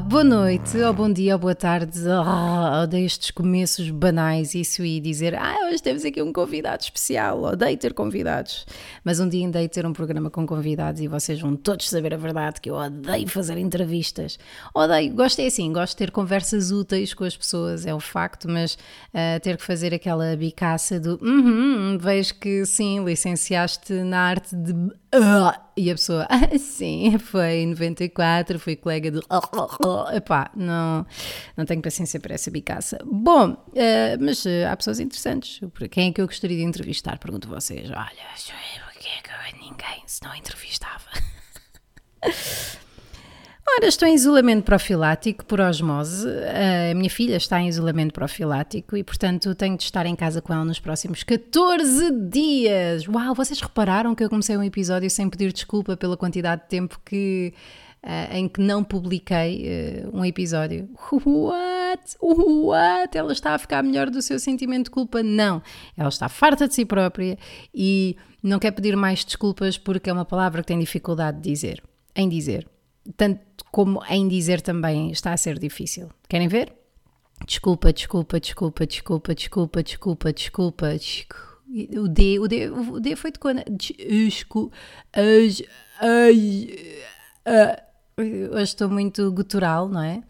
Boa noite, ou bom dia, ou boa tarde. Oh, odeio estes começos banais, isso e dizer, ah, hoje temos aqui um convidado especial. Odeio ter convidados. Mas um dia ainda ter um programa com convidados e vocês vão todos saber a verdade que eu odeio fazer entrevistas. Odeio, gosto é assim, gosto de ter conversas úteis com as pessoas, é um facto, mas uh, ter que fazer aquela bicaça do, uhum, vejo que sim, licenciaste na arte de. Uh, e a pessoa, ah, sim, foi em 94, fui colega do. Epá, não, não tenho paciência para essa bicaça. Bom, uh, mas uh, há pessoas interessantes. Quem é que eu gostaria de entrevistar? Pergunto a vocês. Olha, porque é que eu ninguém se não entrevistava? Ora, estou em isolamento profilático por osmose. A minha filha está em isolamento profilático e, portanto, tenho de estar em casa com ela nos próximos 14 dias. Uau, vocês repararam que eu comecei um episódio sem pedir desculpa pela quantidade de tempo que. Uh, em que não publiquei uh, um episódio. What? What? Ela está a ficar melhor do seu sentimento de culpa? Não. Ela está farta de si própria e não quer pedir mais desculpas porque é uma palavra que tem dificuldade de dizer. Em dizer tanto como em dizer também está a ser difícil. Querem ver? Desculpa, desculpa, desculpa, desculpa, desculpa, desculpa, desculpa. O D, o D, o D foi de quando? Desculpa. Hoje estou muito gutural, não é?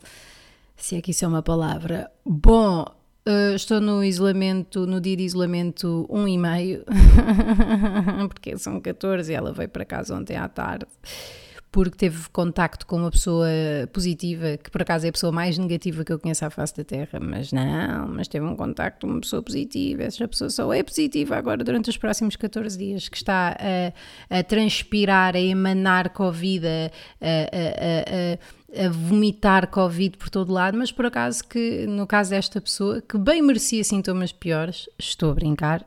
Se é que isso é uma palavra. Bom, Uh, estou no isolamento, no dia de isolamento um e meio, porque são 14 e ela veio para casa ontem à tarde porque teve contacto com uma pessoa positiva, que por acaso é a pessoa mais negativa que eu conheço à face da Terra, mas não, mas teve um contacto com uma pessoa positiva, essa pessoa só é positiva agora durante os próximos 14 dias, que está a, a transpirar, a emanar Covid, a, a, a, vomitar Covid por todo lado, mas por acaso que, no caso desta pessoa, que bem merecia sintomas piores, estou a brincar,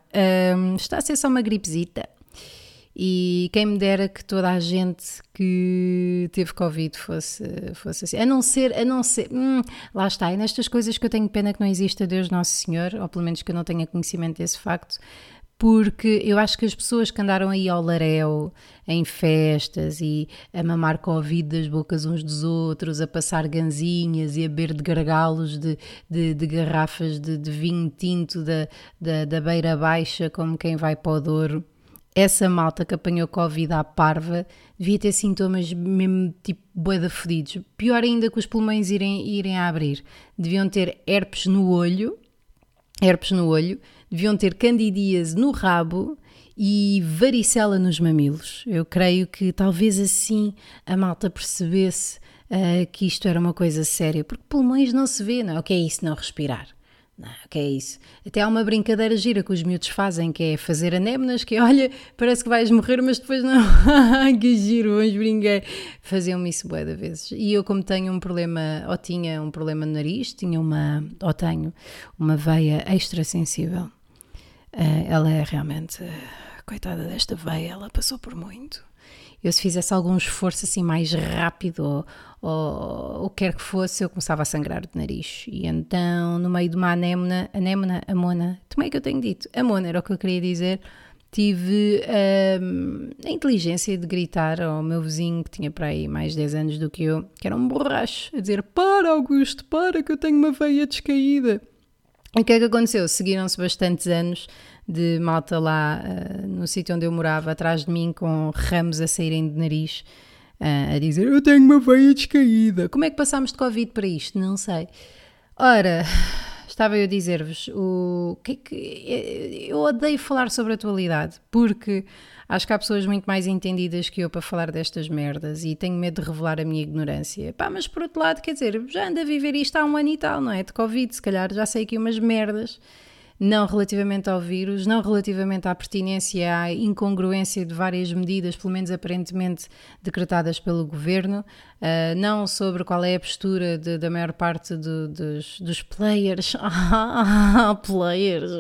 um, está a ser só uma gripezita. E quem me dera que toda a gente que teve Covid fosse, fosse assim. A não ser, a não ser, hum, lá está, e nestas coisas que eu tenho pena que não exista Deus Nosso Senhor, ou pelo menos que eu não tenha conhecimento desse facto, porque eu acho que as pessoas que andaram aí ao laréu, em festas e a mamar Covid das bocas uns dos outros, a passar ganzinhas e a beber de gargalos de, de, de garrafas de, de, vinho tinto da, da, da beira baixa, como quem vai para o Douro, essa malta que apanhou Covid à parva devia ter sintomas mesmo tipo boeda fedidos. Pior ainda que os pulmões irem, irem a abrir. Deviam ter herpes no olho, herpes no olho, deviam ter candidíase no rabo e varicela nos mamilos. Eu creio que talvez assim a malta percebesse uh, que isto era uma coisa séria, porque pulmões não se vê, não é? O que é isso não respirar? Não, que é isso. Até há uma brincadeira gira que os miúdos fazem, que é fazer anémonas, que é, olha, parece que vais morrer, mas depois não. que giro, vamos brincar. Faziam-me isso bué de vezes. E eu, como tenho um problema, ou tinha um problema no nariz, tinha uma, ou tenho, uma veia extra sensível. Uh, ela é realmente, coitada desta veia, ela passou por muito eu se fizesse algum esforço assim mais rápido ou, o que quer que fosse, eu começava a sangrar de nariz. E então, no meio de uma anémona, anémona, amona, como é que eu tenho dito? Amona era o que eu queria dizer. Tive hum, a inteligência de gritar ao meu vizinho, que tinha para aí mais 10 anos do que eu, que era um borracho, a dizer: Para, Augusto, para, que eu tenho uma veia descaída. E o que é que aconteceu? Seguiram-se bastantes anos de malta lá uh, no sítio onde eu morava, atrás de mim, com ramos a saírem de nariz, uh, a dizer: Eu tenho uma veia descaída. Como é que passámos de Covid para isto? Não sei. Ora, estava eu a dizer-vos: o que é que. Eu odeio falar sobre a atualidade, porque acho que há pessoas muito mais entendidas que eu para falar destas merdas e tenho medo de revelar a minha ignorância. Pá, mas por outro lado, quer dizer, já ando a viver isto há um ano e tal, não é? De Covid, se calhar já sei aqui umas merdas não relativamente ao vírus, não relativamente à pertinência, à incongruência de várias medidas, pelo menos aparentemente decretadas pelo governo, uh, não sobre qual é a postura de, da maior parte de, dos, dos players, players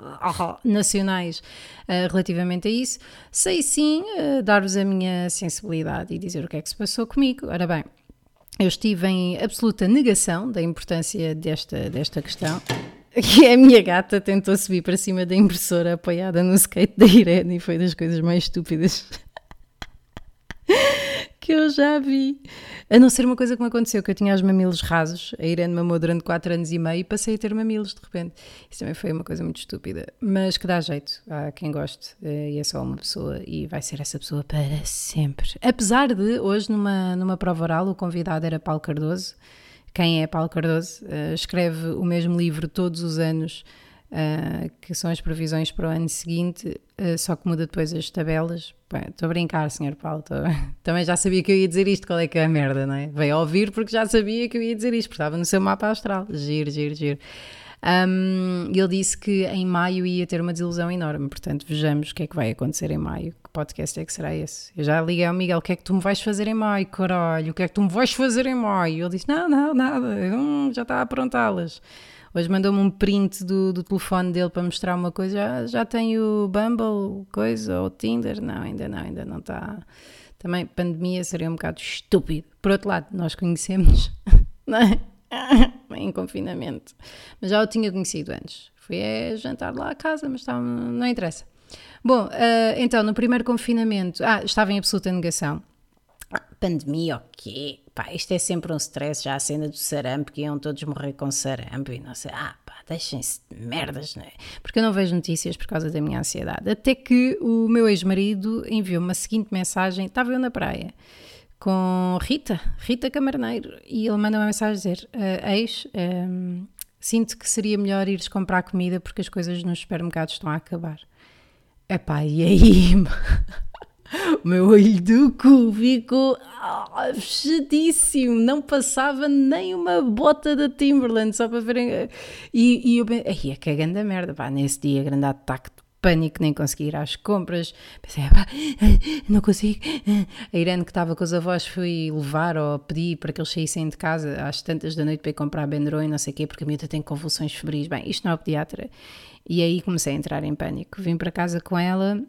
nacionais uh, relativamente a isso. Sei sim uh, dar-vos a minha sensibilidade e dizer o que é que se passou comigo. Ora bem. Eu estive em absoluta negação da importância desta, desta questão. Que a minha gata tentou subir para cima da impressora apoiada no skate da Irene e foi das coisas mais estúpidas que eu já vi. A não ser uma coisa que me aconteceu, que eu tinha os mamilos rasos, a Irene mamou durante 4 anos e meio e passei a ter mamilos de repente. Isso também foi uma coisa muito estúpida, mas que dá jeito a quem goste eh, e é só uma pessoa e vai ser essa pessoa para sempre. Apesar de, hoje numa, numa prova oral, o convidado era Paulo Cardoso. Quem é Paulo Cardoso? Uh, escreve o mesmo livro todos os anos uh, que são as previsões para o ano seguinte, uh, só que muda depois as tabelas. Estou a brincar, Sr. Paulo. Tô... Também já sabia que eu ia dizer isto, qual é que é a merda, não é? Veio ouvir porque já sabia que eu ia dizer isto, porque estava no seu mapa astral. Giro, giro, giro. Um, ele disse que em maio ia ter uma desilusão enorme, portanto vejamos o que é que vai acontecer em maio. Podcast é que será esse? Eu já liguei ao Miguel: o que é que tu me vais fazer em maio, caralho? O que é que tu me vais fazer em maio? Ele disse: não, não, nada, hum, já está a aprontá-las. Hoje mandou-me um print do, do telefone dele para mostrar uma coisa. Já, já tem o Bumble, coisa, ou Tinder? Não, ainda não, ainda não está. Também, pandemia seria um bocado estúpido. Por outro lado, nós conhecemos, não é? em confinamento. Mas já o tinha conhecido antes. Fui a jantar lá à casa, mas não interessa. Bom, uh, então, no primeiro confinamento, ah, estava em absoluta negação. Pandemia, ok pá, isto é sempre um stress, já a cena do sarampo, que iam todos morrer com sarampo e não sei, ah pá, deixem-se de merdas, não é? Porque eu não vejo notícias por causa da minha ansiedade. Até que o meu ex-marido enviou-me a seguinte mensagem, estava eu na praia, com Rita, Rita Camarneiro, e ele manda uma mensagem a dizer, uh, ex, um, sinto que seria melhor ires comprar comida porque as coisas nos supermercados estão a acabar. Epá, e aí... o meu olho do cu ficou oh, fechadíssimo, não passava nem uma bota da Timberland, só para verem. E, e eu pensei, é que é grande merda, pá, nesse dia, grande ataque de pânico, nem consegui ir às compras. Pensei, não consigo. A Irene, que estava com os avós, foi levar ou pedir para que eles saíssem de casa às tantas da noite para ir comprar Benderon e não sei o quê, porque a miúda tem convulsões febris. Bem, isto não é pediatra. E aí comecei a entrar em pânico. Vim para casa com ela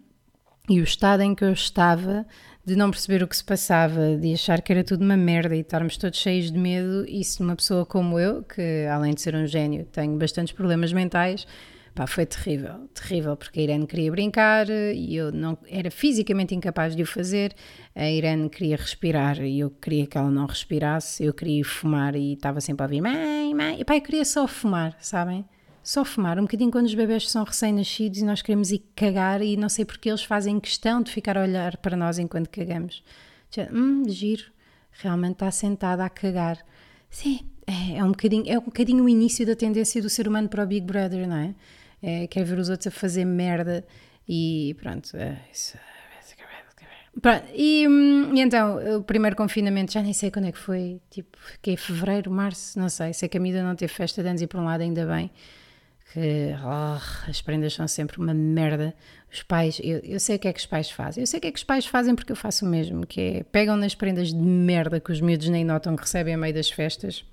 e o estado em que eu estava de não perceber o que se passava, de achar que era tudo uma merda e estarmos todos cheios de medo, isso numa pessoa como eu, que além de ser um gênio, tenho bastantes problemas mentais, pá, foi terrível, terrível, porque a Irene queria brincar e eu não era fisicamente incapaz de o fazer, a Irene queria respirar e eu queria que ela não respirasse, eu queria fumar e estava sempre a ouvir mãe, mãe, e pá, eu queria só fumar, sabem? Só fumar, um bocadinho quando os bebés são recém-nascidos e nós queremos ir cagar e não sei porque eles fazem questão de ficar a olhar para nós enquanto cagamos. Hum, giro, realmente está sentada a cagar. Sim, é, é, um bocadinho, é um bocadinho o início da tendência do ser humano para o Big Brother, não é? é quer ver os outros a fazer merda e pronto, é, isso, Pronto, e, hum, e, então, o primeiro confinamento, já nem sei quando é que foi, tipo, que é fevereiro, março, não sei, sei que a Mida não teve festa de anos e por um lado ainda bem, que oh, as prendas são sempre uma merda. Os pais, eu, eu sei o que é que os pais fazem. Eu sei o que é que os pais fazem porque eu faço o mesmo, que é pegam nas prendas de merda que os miúdos nem notam que recebem a meio das festas,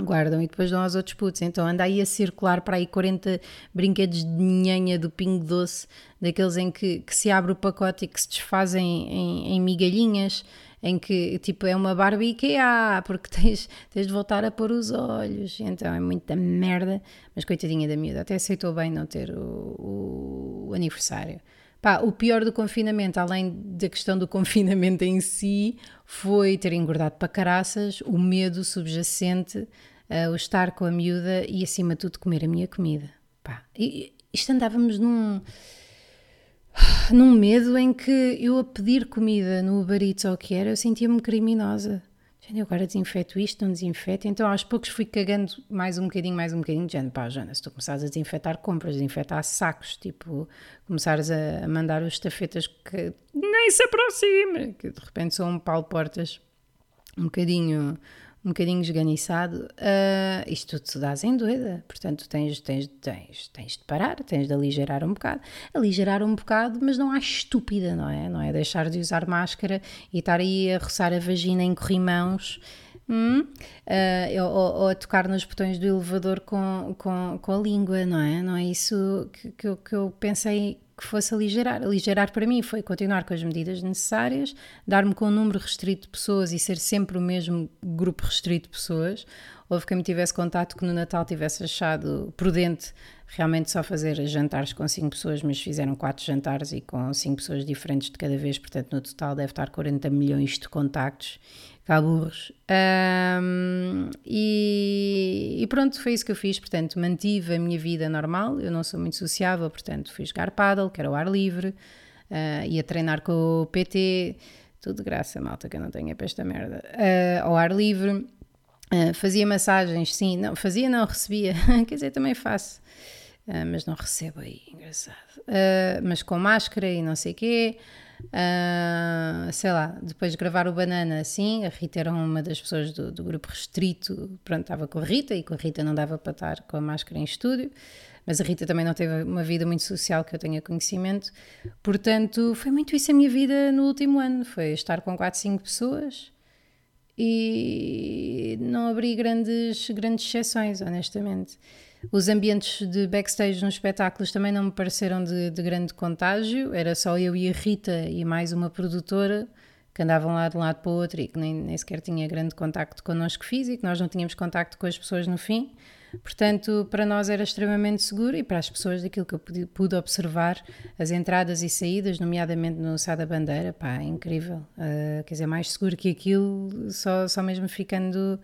guardam e depois dão aos outros putos. Então anda aí a circular para aí 40 brinquedos de nhanha do pingo doce, daqueles em que, que se abre o pacote e que se desfazem em, em migalhinhas em que tipo é uma Barbie IKEA, porque tens, tens de voltar a pôr os olhos, então é muita merda, mas coitadinha da miúda, até aceitou bem não ter o, o aniversário. Pá, o pior do confinamento, além da questão do confinamento em si, foi ter engordado para caraças, o medo subjacente, uh, o estar com a miúda e acima de tudo comer a minha comida. Pá, isto andávamos num num medo em que eu a pedir comida no Uber Eats ou o que era, eu sentia-me criminosa. Eu agora desinfeto isto, não desinfeto. Então aos poucos fui cagando mais um bocadinho, mais um bocadinho. Jane, pá, Jana, se tu começares a desinfetar compras, desinfetar sacos, tipo, começares a mandar os estafetas que nem se aproxime, que de repente são um pau portas um bocadinho um bocadinho esganiçado, uh, isto tudo se dás em doida. Portanto, tens, tens, tens, tens de parar, tens de aligerar um bocado. Aligerar um bocado, mas não há estúpida, não é? Não é deixar de usar máscara e estar aí a roçar a vagina em corrimãos. Hum? Uh, ou, ou, a tocar nos botões do elevador com, com, com a língua, não é? Não é isso que, que, eu, que eu pensei que fosse aligerar. Aligerar para mim foi continuar com as medidas necessárias, dar-me com um número restrito de pessoas e ser sempre o mesmo grupo restrito de pessoas, houve quem me tivesse contato que no Natal tivesse achado prudente realmente só fazer jantares com 5 pessoas, mas fizeram 4 jantares e com 5 pessoas diferentes de cada vez, portanto no total deve estar 40 milhões de contactos caburros. Um, e, e, pronto, foi isso que eu fiz. Portanto, mantive a minha vida normal. Eu não sou muito sociável, portanto, fui jogar paddle, que era o ar livre, uh, ia treinar com o PT. Tudo de graça, malta, que eu não tenho para esta merda. Uh, ao ar livre. Uh, fazia massagens, sim, não, fazia, não, recebia, quer dizer, também faço, uh, mas não recebo aí, engraçado. Mas com máscara e não sei o quê, Uh, sei lá, depois de gravar o Banana assim, a Rita era uma das pessoas do, do, grupo restrito, pronto, estava com a Rita e com a Rita não dava para estar com a máscara em estúdio, mas a Rita também não teve uma vida muito social que eu tenha conhecimento, portanto foi muito isso a minha vida no último ano, foi estar com 4, 5 pessoas e não abri grandes, grandes exceções, honestamente. Os ambientes de backstage nos espetáculos também não me pareceram de, de, grande contágio, era só eu e a Rita e mais uma produtora que andavam lá de um lado para o outro e que nem, nem sequer tinha grande contacto connosco físico, nós não tínhamos contacto com as pessoas no fim. Portanto, para nós era extremamente seguro e para as pessoas, daquilo que eu pude, pude observar, as entradas e saídas, nomeadamente no Sá da Bandeira, pá, é incrível. Uh, quer dizer, mais seguro que aquilo, só, só mesmo ficando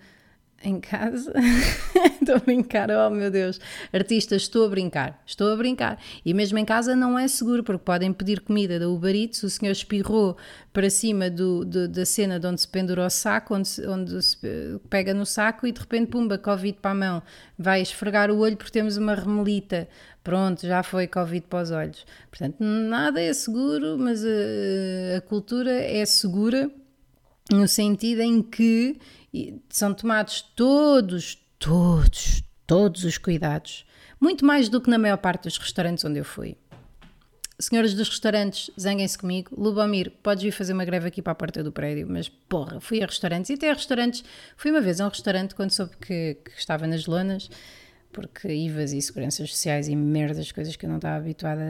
em casa. estou a brincar, oh meu Deus. Artistas, estou a brincar, estou a brincar. E mesmo em casa não é seguro, porque podem pedir comida da Uber Eats, o senhor espirrou para cima do, do, da cena de onde se pendura o saco, onde, se, onde se pega no saco e de repente, pumba, Covid para a mão. Vai esfregar o olho porque temos uma remelita. Pronto, já foi Covid para os olhos. Portanto, nada é seguro, mas a, a cultura é segura no sentido em que são tomados todos, todos, todos os cuidados, muito mais do que na maior parte dos restaurantes onde eu fui. Senhoras dos restaurantes, zanguem-se comigo. Lubomir, podes vir fazer uma greve aqui para a porta do prédio, mas porra, fui a restaurantes e até a restaurantes. Fui uma vez a um restaurante quando soube que, que estava nas lonas, porque IVAs e seguranças sociais e merdas, coisas que eu não estava habituada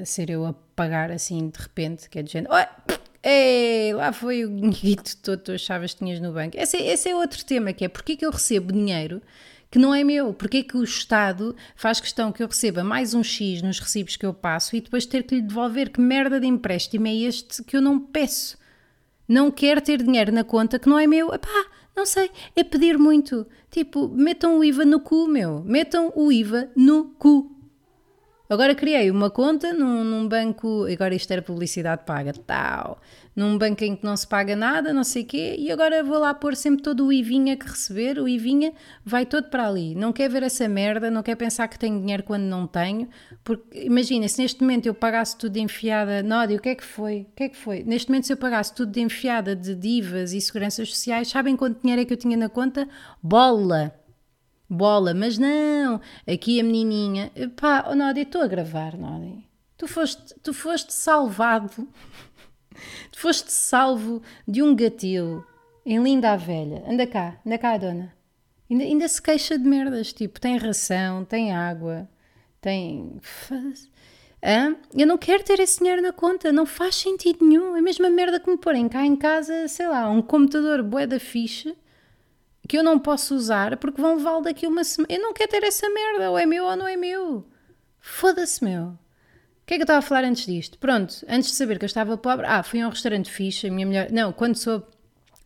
a, ser eu a pagar assim de repente, que é de gente. Oh, Ei, lá foi o guito todo, tu achavas que tinhas no banco. Esse, esse é outro tema, que é porque é que eu recebo dinheiro que não é meu? Porque é que o Estado faz questão que eu receba mais um X nos recibos que eu passo e depois ter que lhe devolver? Que merda de empréstimo é este que eu não peço? Não quero ter dinheiro na conta que não é meu. Epá, não sei, é pedir muito. Tipo, metam o IVA no cu, meu. Metam o IVA no cu. Agora criei uma conta num, num, banco, agora isto era publicidade paga, tal, num banco em que não se paga nada, não sei o quê, e agora vou lá pôr sempre todo o IVinha que receber, o IVinha vai todo para ali. Não quer ver essa merda, não quer pensar que tenho dinheiro quando não tenho, porque imagina, se neste momento eu pagasse tudo de enfiada, Nódia, o que é que foi? O que é que foi? Neste momento se eu pagasse tudo de enfiada de divas e seguranças sociais, sabem quanto dinheiro é que eu tinha na conta? Bola! Bola, mas não, aqui a menininha, pá, oh, Nódia, estou a gravar, Nódia. Tu foste, tu foste salvado, tu foste salvo de um gatil em Linda a Velha. Anda cá, anda cá, dona. Ainda, ainda se queixa de merdas, tipo, tem ração, tem água, tem. Hã? Eu não quero ter esse dinheiro na conta, não faz sentido nenhum. É a mesma merda que me porem cá em casa, sei lá, um computador bué da ficha que eu não posso usar porque vão levá-lo daqui uma semana. Eu não quero ter essa merda, ou é meu ou não é meu. Foda-se, meu. O que é que eu estava a falar antes disto? Pronto, antes de saber que eu estava pobre, ah, fui a um restaurante fixe, a minha melhor. Não, quando sou.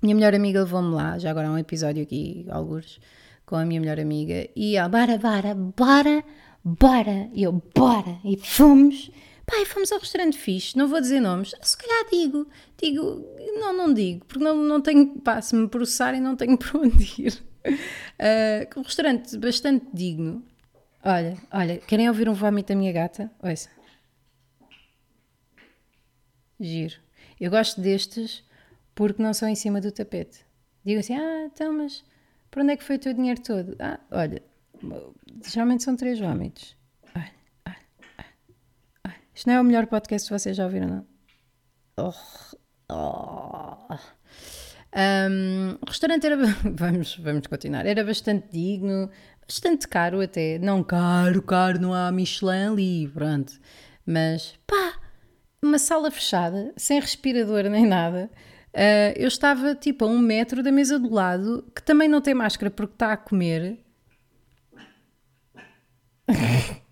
Minha melhor amiga levou-me lá, já agora há um episódio aqui, alguns, com a minha melhor amiga, e ela, bora, bora, bora, bora, e eu, bora, e fomos Pai, fomos ao restaurante fixe, não vou dizer nomes, se calhar digo, digo, não, não digo, porque não, não tenho, pá, se me processarem não tenho para onde ir. Uh, um restaurante bastante digno. Olha, olha, querem ouvir um vómito da minha gata? Ouça. Giro. Eu gosto destes porque não são em cima do tapete. Digo assim, ah, então, mas para onde é que foi o teu dinheiro todo? Ah, olha, geralmente são três vómitos. Isto não é o melhor podcast que vocês já ouviram, não? Oh, oh. Um, o restaurante era. Vamos, vamos continuar. Era bastante digno, bastante caro até. Não caro, caro, não há Michelin ali, pronto. Mas pá, uma sala fechada, sem respirador nem nada. Uh, eu estava tipo a um metro da mesa do lado, que também não tem máscara porque está a comer.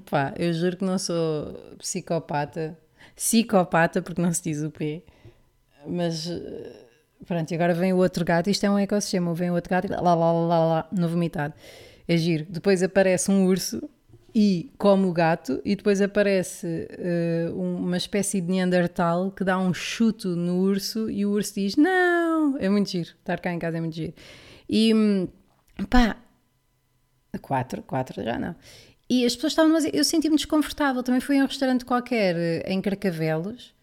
Pá, eu juro que não sou psicopata. Psicopata, porque não se diz o P. Mas pronto, e agora vem o outro gato. Isto é um ecossistema. Vem o outro gato e lá, lá, lá, lá, lá no vomitado. É giro. Depois aparece um urso e come o gato, e depois aparece uh, uma espécie de Neandertal que dá um chuto no urso e o urso diz: Não! É muito giro. Estar cá em casa é muito giro. E hum, pá, quatro, quatro já não. E as pessoas estavam, mas eu senti-me desconfortável. Também fui a um restaurante qualquer eh, em Carcavelos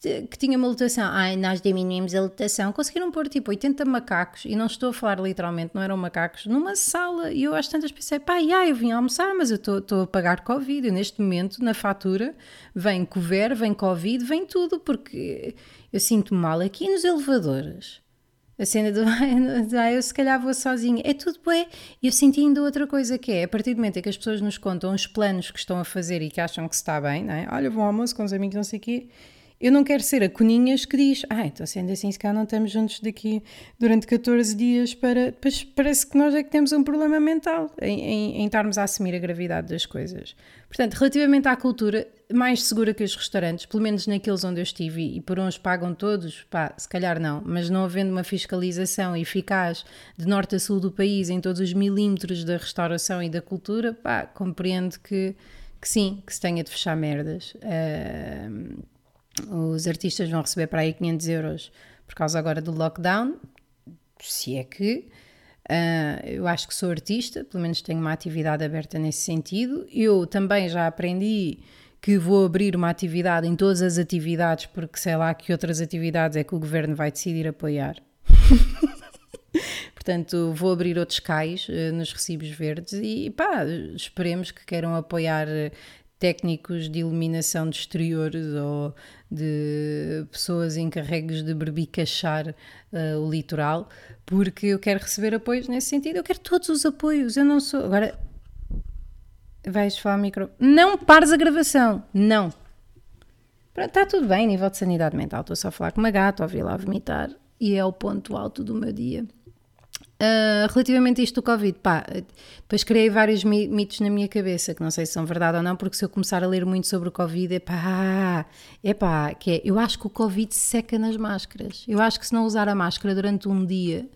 que, que, tinha uma lotação. Ai, nós diminuímos a lotação. Conseguiram pôr tipo 80 macacos, e não estou a falar literalmente, não eram macacos, numa sala. E eu às tantas pensei, pá, yeah, eu vim almoçar, mas eu estou a pagar Covid. E neste momento, na fatura, vem cover, vem Covid, vem tudo, porque eu sinto mal aqui nos elevadores. A cena do ah, eu se calhar vou sozinha. É tudo bem. E eu senti ainda outra coisa que é, a partir do momento em que as pessoas nos contam os planos que estão a fazer e que acham que se está bem, não é? Olha, vou ao almoço com os amigos, não sei o quê eu não quero ser a coninhas que diz, ah, então sendo assim, se cá não estamos juntos daqui durante 14 dias para. Depois parece que nós é que temos um problema mental em, em, em estarmos a assumir a gravidade das coisas. Portanto, relativamente à cultura, mais segura que os restaurantes, pelo menos naqueles onde eu estive, e por uns pagam todos, pá, se calhar não, mas não havendo uma fiscalização eficaz de norte a sul do país em todos os milímetros da restauração e da cultura, pá, compreendo que, que sim, que se tenha de fechar merdas. Uh, os artistas vão receber para aí 500 euros por causa agora do lockdown, se é que. Uh, eu acho que sou artista, pelo menos tenho uma atividade aberta nesse sentido. Eu também já aprendi que vou abrir uma atividade em todas as atividades, porque sei lá que outras atividades é que o governo vai decidir apoiar. Portanto, vou abrir outros cais uh, nos recibos verdes e pá, esperemos que queiram apoiar técnicos de iluminação de exteriores ou de pessoas encarregues de berbicachar uh, o litoral, porque eu quero receber apoios nesse sentido. Eu quero todos os apoios. Eu não sou. Agora. Vais falar micro. Não pares a gravação. Não. Está tudo bem, nível de sanidade mental. Estou só a falar com uma gata, ouvi lá vomitar. E é o ponto alto do meu dia. Uh, relativamente a isto do Covid, pá, depois criei vários mitos na minha cabeça, que não sei se são verdade ou não, porque se eu começar a ler muito sobre o Covid, é pá, é pá, que é, eu acho que o Covid seca nas máscaras. Eu acho que se não usar a máscara durante um dia,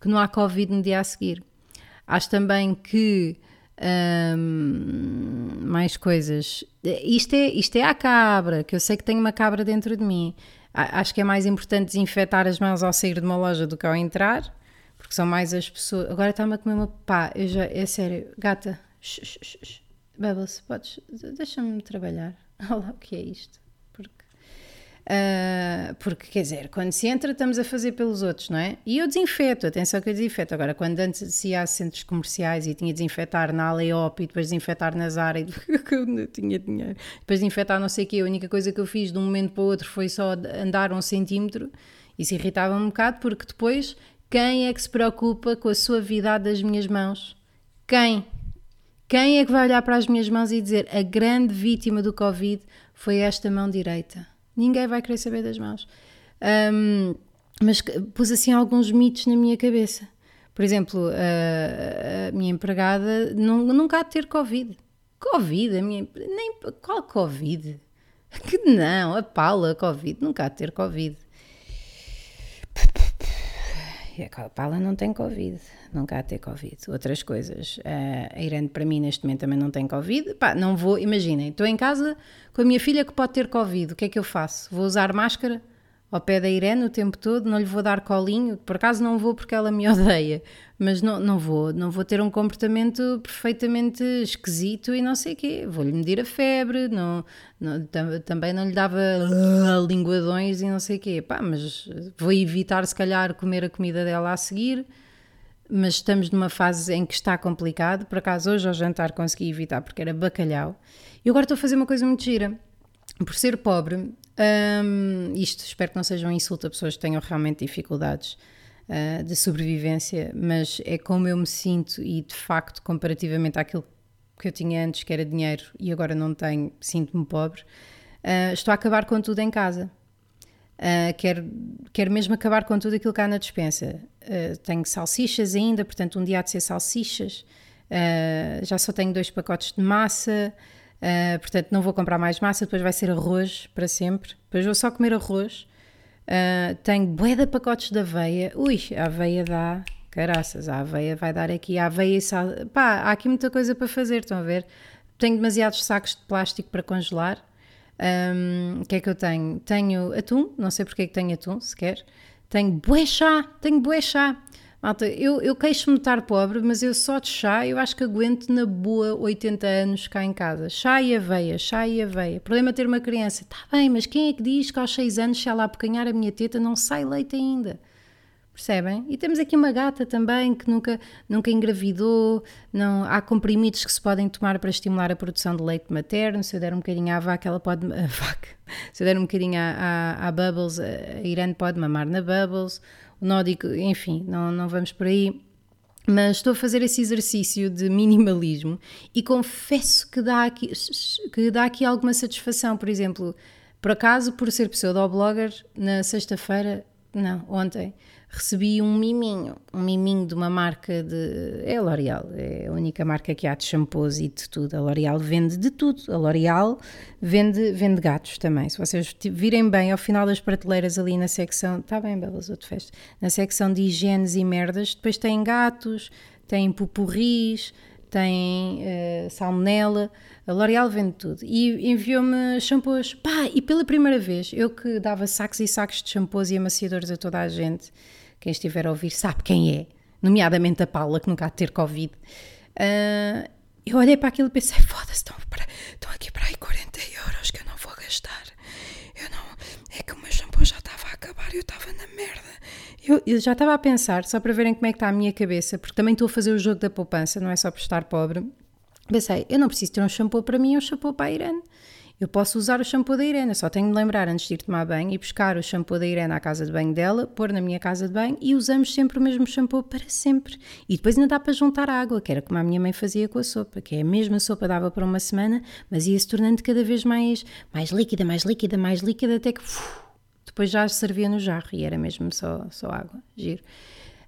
que não há Covid no dia a seguir. Acho também que mais coisas. Isto é, isto é a cabra, que eu sei que tenho uma cabra dentro de mim. Acho que é mais importante desinfetar as mãos ao sair de uma loja do que ao entrar porque são mais as pessoas. Agora está-me a comer uma pá, eu já, é sério, gata, Bubbles, podes, deixa-me trabalhar. Olha o que é isto. Porque, uh, porque, quer dizer, quando se entra, estamos a fazer pelos outros, não é? E eu desinfeto, atenção que eu desinfeto. Agora, quando antes ia a centros comerciais e tinha de desinfetar na Aleop e depois desinfetar na Zara e eu não tinha dinheiro, depois desinfetar não sei o quê, a única coisa que eu fiz de um momento para o outro foi só andar um centímetro. Isso irritava um bocado porque depois quem é que se preocupa com a suavidade das minhas mãos? Quem? Quem é que vai olhar para as minhas mãos e dizer a grande vítima do Covid foi esta mão direita? Ninguém vai querer saber das mãos. Um, mas pus assim alguns mitos na minha cabeça. Por exemplo, a, minha empregada nunca há de ter Covid. Covid, a minha. Nem, qual Covid? Que não, a Paula, Covid, nunca há de ter Covid. A Paula não tem Covid, nunca há ter Covid. Outras coisas. Uh, a Irene, para mim, neste momento também não tem Covid. Pá, não vou, imaginem, estou em casa com a minha filha que pode ter Covid. O que é que eu faço? Vou usar máscara? Ao pé da Irene o tempo todo, não lhe vou dar colinho, por acaso não vou porque ela me odeia, mas não, não vou, não vou ter um comportamento perfeitamente esquisito e não sei o quê, vou-lhe medir a febre, não, não, também não lhe dava linguadões e não sei o quê, pá, mas vou evitar se calhar comer a comida dela a seguir, mas estamos numa fase em que está complicado, por acaso hoje ao jantar consegui evitar porque era bacalhau, e agora estou a fazer uma coisa muito gira, por ser pobre, um, isto espero que não seja um insulto a pessoas que tenham realmente dificuldades uh, de sobrevivência, mas é como eu me sinto e de facto, comparativamente àquilo que eu tinha antes, que era dinheiro e agora não tenho, sinto-me pobre. Uh, estou a acabar com tudo em casa. Uh, quero, quero mesmo acabar com tudo aquilo que há na dispensa. Uh, tenho salsichas ainda, portanto, um dia há de ser salsichas. Já só tenho dois pacotes de massa, portanto, não vou comprar mais massa. Depois vai ser arroz para sempre. Depois vou só comer arroz. tenho bué de pacotes de aveia. Ui, a aveia dá. Caraças, a aveia vai dar aqui. A aveia e sal. Pá, há aqui muita coisa para fazer, estão a ver? Tenho demasiados sacos de plástico para congelar. O que é que eu tenho? Tenho atum, não sei porque é que tenho atum sequer. Tenho bué chá, tenho bué chá. Malta, eu, eu queixo-me de estar pobre, mas eu só de chá, eu acho que aguento na boa 80 anos cá em casa. Chá e aveia, chá e aveia. Problema é ter uma criança. Está bem, mas quem é que diz que aos 6 anos, se ela apocanhar a minha teta, não sai leite ainda? Percebem? E temos aqui uma gata também que nunca, nunca engravidou. Não, há comprimidos que se podem tomar para estimular a produção de leite materno. Se eu der um bocadinho à vaca, ela pode. Vaca. Se eu der um bocadinho à, à, à Bubbles, a Irene pode mamar na Bubbles. Nódico, enfim, não, não vamos por aí. Mas estou a fazer esse exercício de minimalismo e confesso que dá aqui, que dá aqui alguma satisfação. Por exemplo, por acaso, por ser pseudo-blogger, na sexta-feira, não, ontem, recebi um miminho, um miminho de uma marca de. É a L'Oréal, é a única marca que há de shampoos e de tudo. A L'Oréal vende de tudo. A L'Oréal vende, vende gatos também. Se vocês virem bem ao final das prateleiras ali na secção. Está bem, Belas, outro festa. Na secção de higienes e merdas, depois tem gatos, tem pupurris, tem uh, salmonela. A L'Oréal vende tudo. E enviou-me shampoos. Pá, e pela primeira vez, eu que dava sacos e sacos de shampoos e amaciadores a toda a gente quem estiver a ouvir sabe quem é, nomeadamente a Paula, que nunca há de ter Covid. Uh, eu olhei para aquilo e pensei: foda-se, estão, estão aqui para aí 40 euros que eu não vou gastar. Eu não. É que o meu shampoo já estava a acabar e eu estava na merda. Eu, eu, já estava a pensar, só para verem como é que está a minha cabeça, porque também estou a fazer o jogo da poupança, não é só por estar pobre. Pensei: eu não preciso ter um shampoo para mim, um shampoo para a Irene. Eu posso usar o shampoo da Irene, só tenho de lembrar antes de ir tomar banho e buscar o shampoo da Irene à casa de banho dela, pôr na minha casa de banho e usamos sempre o mesmo shampoo para sempre. E depois ainda dá para juntar água, que era como a minha mãe fazia com a sopa, que é a mesma sopa dava para uma semana, mas ia se tornando cada vez mais, mais líquida, mais líquida, mais líquida, até que depois já servia no jarro e era mesmo só, só água. Giro.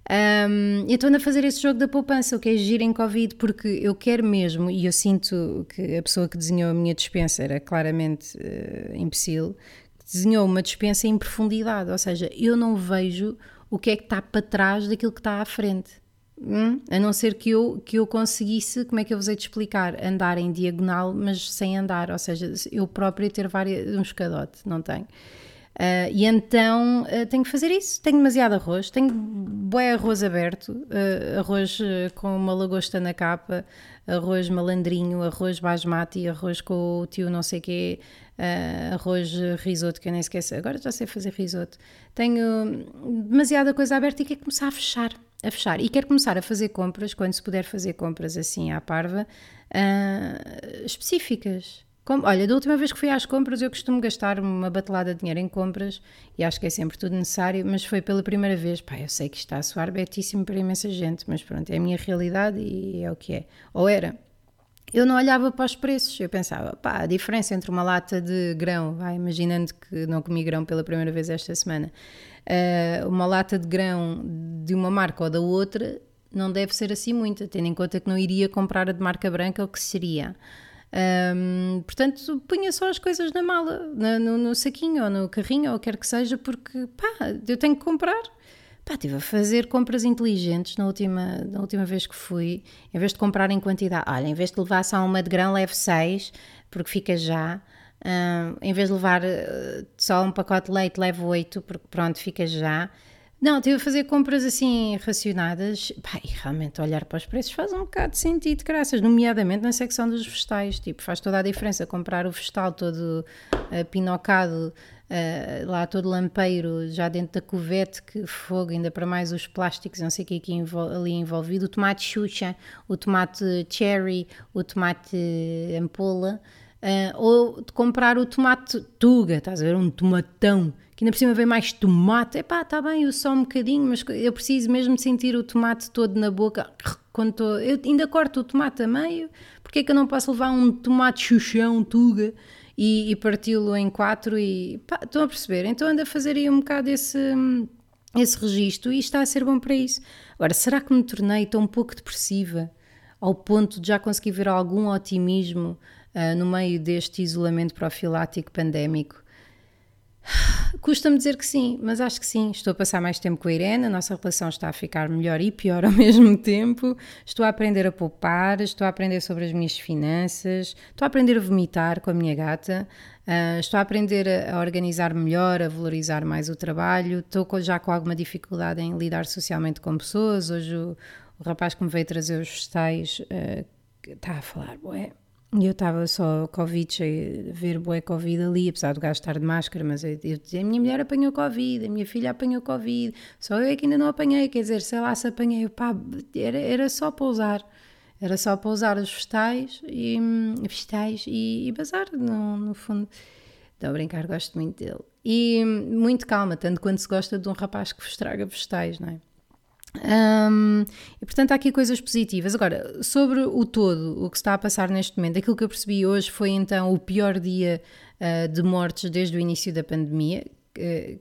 Um, eu estou a fazer esse jogo da poupança, o que é giro em Covid, porque eu quero mesmo, e eu sinto que a pessoa que desenhou a minha dispensa era claramente uh, imbecil, desenhou uma dispensa em profundidade, ou seja, eu não vejo o que é que está para trás daquilo que está à frente. Hum? A não ser que eu, que eu conseguisse, como é que eu vos hei de explicar? Andar em diagonal, mas sem andar, ou seja, eu própria ter várias, um escadote, não tenho. Uh, e então uh, tenho que fazer isso. Tenho demasiado arroz, tenho bué arroz aberto, uh, arroz com uma lagosta na capa, arroz malandrinho, arroz basmati, arroz com o tio não sei quê, arroz risoto, que eu nem esqueço. Agora já sei fazer risoto. Tenho demasiada coisa aberta e quero começar a fechar. A fechar. E quero começar a fazer compras, quando se puder fazer compras assim à parva, específicas olha, da última vez que fui às compras, eu costumo gastar uma batelada de dinheiro em compras e acho que é sempre tudo necessário, mas foi pela primeira vez. Pá, eu sei que está a soar betíssimo para imensa gente, mas pronto, é a minha realidade e é o que é. Ou era. Eu não olhava para os preços, eu pensava, pá, a diferença entre uma lata de grão, vai, imaginando que não comi grão pela primeira vez esta semana, uh, uma lata de grão de uma marca ou da outra, não deve ser assim muita, tendo em conta que não iria comprar a de marca branca, o que seria. Um, portanto, punha só as coisas na mala, na, no, no, saquinho ou no carrinho ou quer que seja, porque pá, eu tenho que comprar. Pá, estive a fazer compras inteligentes na última, na última vez que fui, em vez de comprar em quantidade. Olha, em vez de levar só uma de grão, leve seis, porque fica já. Um, em vez de levar uh, só um pacote de leite, leve oito, porque pronto, fica já. Não, tive a fazer compras assim racionadas pá, e realmente olhar para os preços faz um bocado de sentido, graças, nomeadamente na secção dos vegetais. Tipo, faz toda a diferença comprar o vegetal todo uh, pinocado, uh, lá todo lampeiro, já dentro da covete, que fogo, ainda para mais os plásticos, não sei o que aqui ali envolvido, o tomate xuxa, o tomate cherry, o tomate ampola. Uh, ou de comprar o tomate tuga, estás a ver? Um tomatão ainda por cima vem mais tomate. Epá, está bem, eu só um bocadinho, mas eu preciso mesmo sentir o tomate todo na boca. Quando tô, eu ainda corto o tomate a meio, porque é que eu não posso levar um tomate chuchão, tuga, e, e parti-lo em quatro e pá, estão a perceber? Então anda a fazer aí um bocado esse, esse registro e está a ser bom para isso. Agora, será que me tornei tão pouco depressiva ao ponto de já conseguir ver algum otimismo uh, no meio deste isolamento profilático pandémico? Custa-me dizer que sim, mas acho que sim. Estou a passar mais tempo com a Irene, a nossa relação está a ficar melhor e pior ao mesmo tempo. Estou a aprender a poupar, estou a aprender sobre as minhas finanças, estou a aprender a vomitar com a minha gata, uh, estou a aprender a, organizar melhor, a valorizar mais o trabalho. Estou já com alguma dificuldade em lidar socialmente com pessoas. Hoje o, o rapaz que me veio trazer os vegetais uh, está a falar, ué e eu estava só Covid, a ver bué Covid ali, apesar do gajo estar de máscara, mas eu, eu dizia, a minha mulher apanhou Covid, a minha filha apanhou Covid, só eu é que ainda não apanhei, quer dizer, sei lá se apanhei, pá, era, era só pousar, era só pousar os vegetais e, vegetais e, e bazar, no, no fundo. Estou a brincar, gosto muito dele. E muito calma, tanto quanto se gosta de um rapaz que estraga vegetais, não é? Um, e portanto há aqui coisas positivas. Agora, sobre o todo, o que está a passar neste momento, aquilo que eu percebi hoje foi então o pior dia uh, de mortes desde o início da pandemia. Que,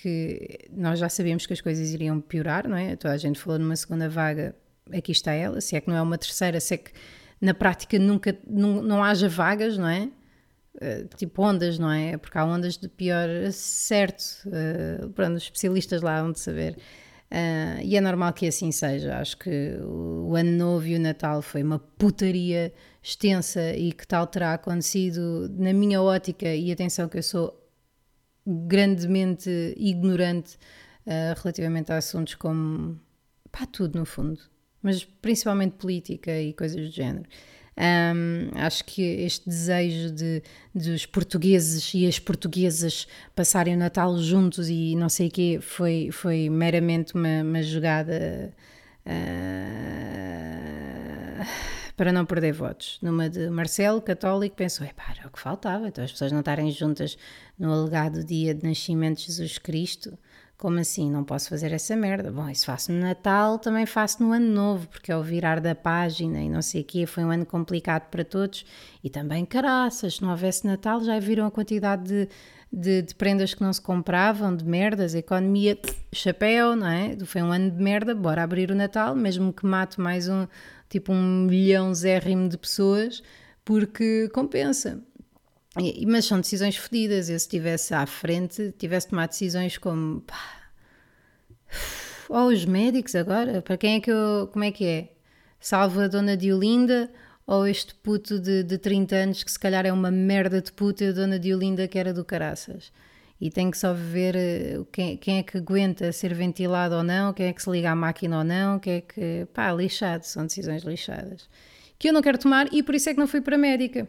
que, nós já sabíamos que as coisas iriam piorar, não é? Toda a gente falou numa segunda vaga, aqui está ela. Se é que não é uma terceira, se é que na prática nunca não, não haja vagas, não é? Uh, tipo ondas, não é? Porque há ondas de pior, certo. Uh, pronto, os especialistas lá vão de saber. Uh, e é normal que assim seja. Acho que o Ano Novo e o Natal foi uma putaria extensa e que tal terá acontecido na minha ótica. E atenção, que eu sou grandemente ignorante uh, relativamente a assuntos como. pá, tudo no fundo, mas principalmente política e coisas do género. Um, acho que este desejo de, dos portugueses e as portuguesas passarem o Natal juntos e não sei o quê foi, foi meramente uma, uma jogada uh, para não perder votos. Numa de Marcelo, católico, pensou: pá, era o que faltava, então as pessoas não estarem juntas no alegado dia de nascimento de Jesus Cristo. Como assim? Não posso fazer essa merda? Bom, isso faço no Natal, também faço no Ano Novo, porque é o virar da página e não sei o quê, foi um ano complicado para todos. E também, caraças, se não houvesse Natal, já viram a quantidade de, de, de prendas que não se compravam, de merdas, a economia, chapéu, não é? Foi um ano de merda, bora abrir o Natal, mesmo que mate mais um, tipo um milhão zérrimo de pessoas, porque compensa. Mas são decisões fodidas. Eu, se estivesse à frente, tivesse tomado decisões como. Pá, ou os médicos agora, para quem é que eu. Como é que é? Salvo a dona Diolinda ou este puto de, de 30 anos que se calhar é uma merda de puto e a dona Diolinda que era do caraças. E tem que só ver eh, quem, quem é que aguenta ser ventilado ou não, quem é que se liga à máquina ou não, quem é que. pá, lixado, são decisões lixadas. Que eu não quero tomar e por isso é que não fui para a médica.